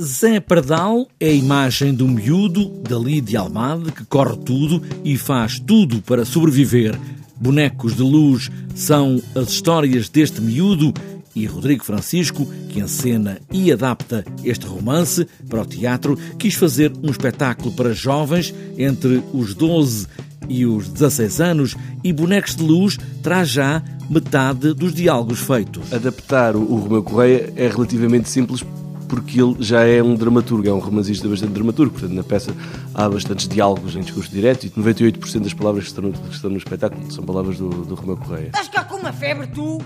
Zé Pardal é a imagem do miúdo dali de Almada que corre tudo e faz tudo para sobreviver. Bonecos de luz são as histórias deste miúdo e Rodrigo Francisco, que encena e adapta este romance para o teatro, quis fazer um espetáculo para jovens entre os 12 e os 16 anos e Bonecos de Luz traz já metade dos diálogos feitos. Adaptar o Romeu Correia é relativamente simples porque ele já é um dramaturgo, é um romancista bastante dramaturgo, portanto na peça há bastantes diálogos em discurso direto e 98% das palavras que estão, que estão no espetáculo são palavras do, do Romeu Correia. Estás cá com uma febre, tu?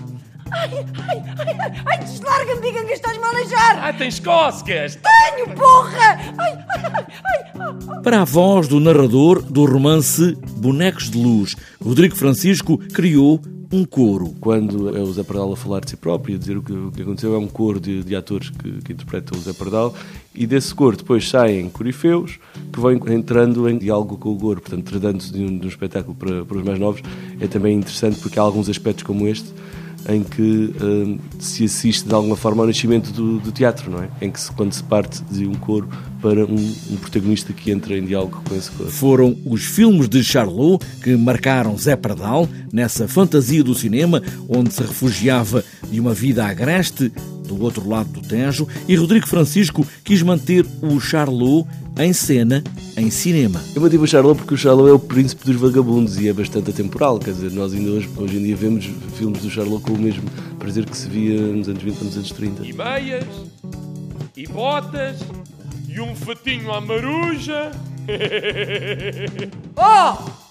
Ai, ai, ai, ai, deslarga-me, diga que estás-me a aleijar! Ah, tens cócegas! Tenho, porra! Ai, ai, ai, ai, Para a voz do narrador do romance Bonecos de Luz, Rodrigo Francisco criou um coro. Quando é o Zé Pardal a falar de si próprio e a dizer o que, o que aconteceu, é um coro de, de atores que, que, interpretam o Zé Pardal e desse coro depois saem corifeus que vão entrando em diálogo com o coro. Portanto, tratando-se de, um, de um espetáculo para, para os mais novos, é também interessante porque há alguns aspectos como este em que uh, se assiste de alguma forma ao nascimento do, do, teatro, não é? Em que se, quando se parte de um coro para um, um, protagonista que entra em diálogo com esse coro. Foram os filmes de Charlot que marcaram Zé Pardal nessa fantasia do cinema onde se refugiava de uma vida agreste do outro lado do Tejo e Rodrigo Francisco quis manter o Charlot em cena, em cinema. Eu mantive o Charlot porque o Charlot é o príncipe dos vagabundos e é bastante atemporal. Quer dizer, nós ainda hoje, hoje em dia vemos filmes do Charlot com o mesmo prazer que se via nos anos 20 nos anos 30. E meias, e botas, e um fatinho à maruja. oh!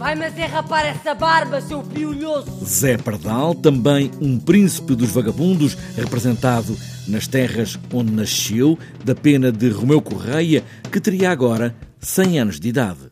Vai-me rapar essa barba, seu piolhoso! Zé Pardal, também um príncipe dos vagabundos, representado nas terras onde nasceu, da pena de Romeu Correia, que teria agora 100 anos de idade.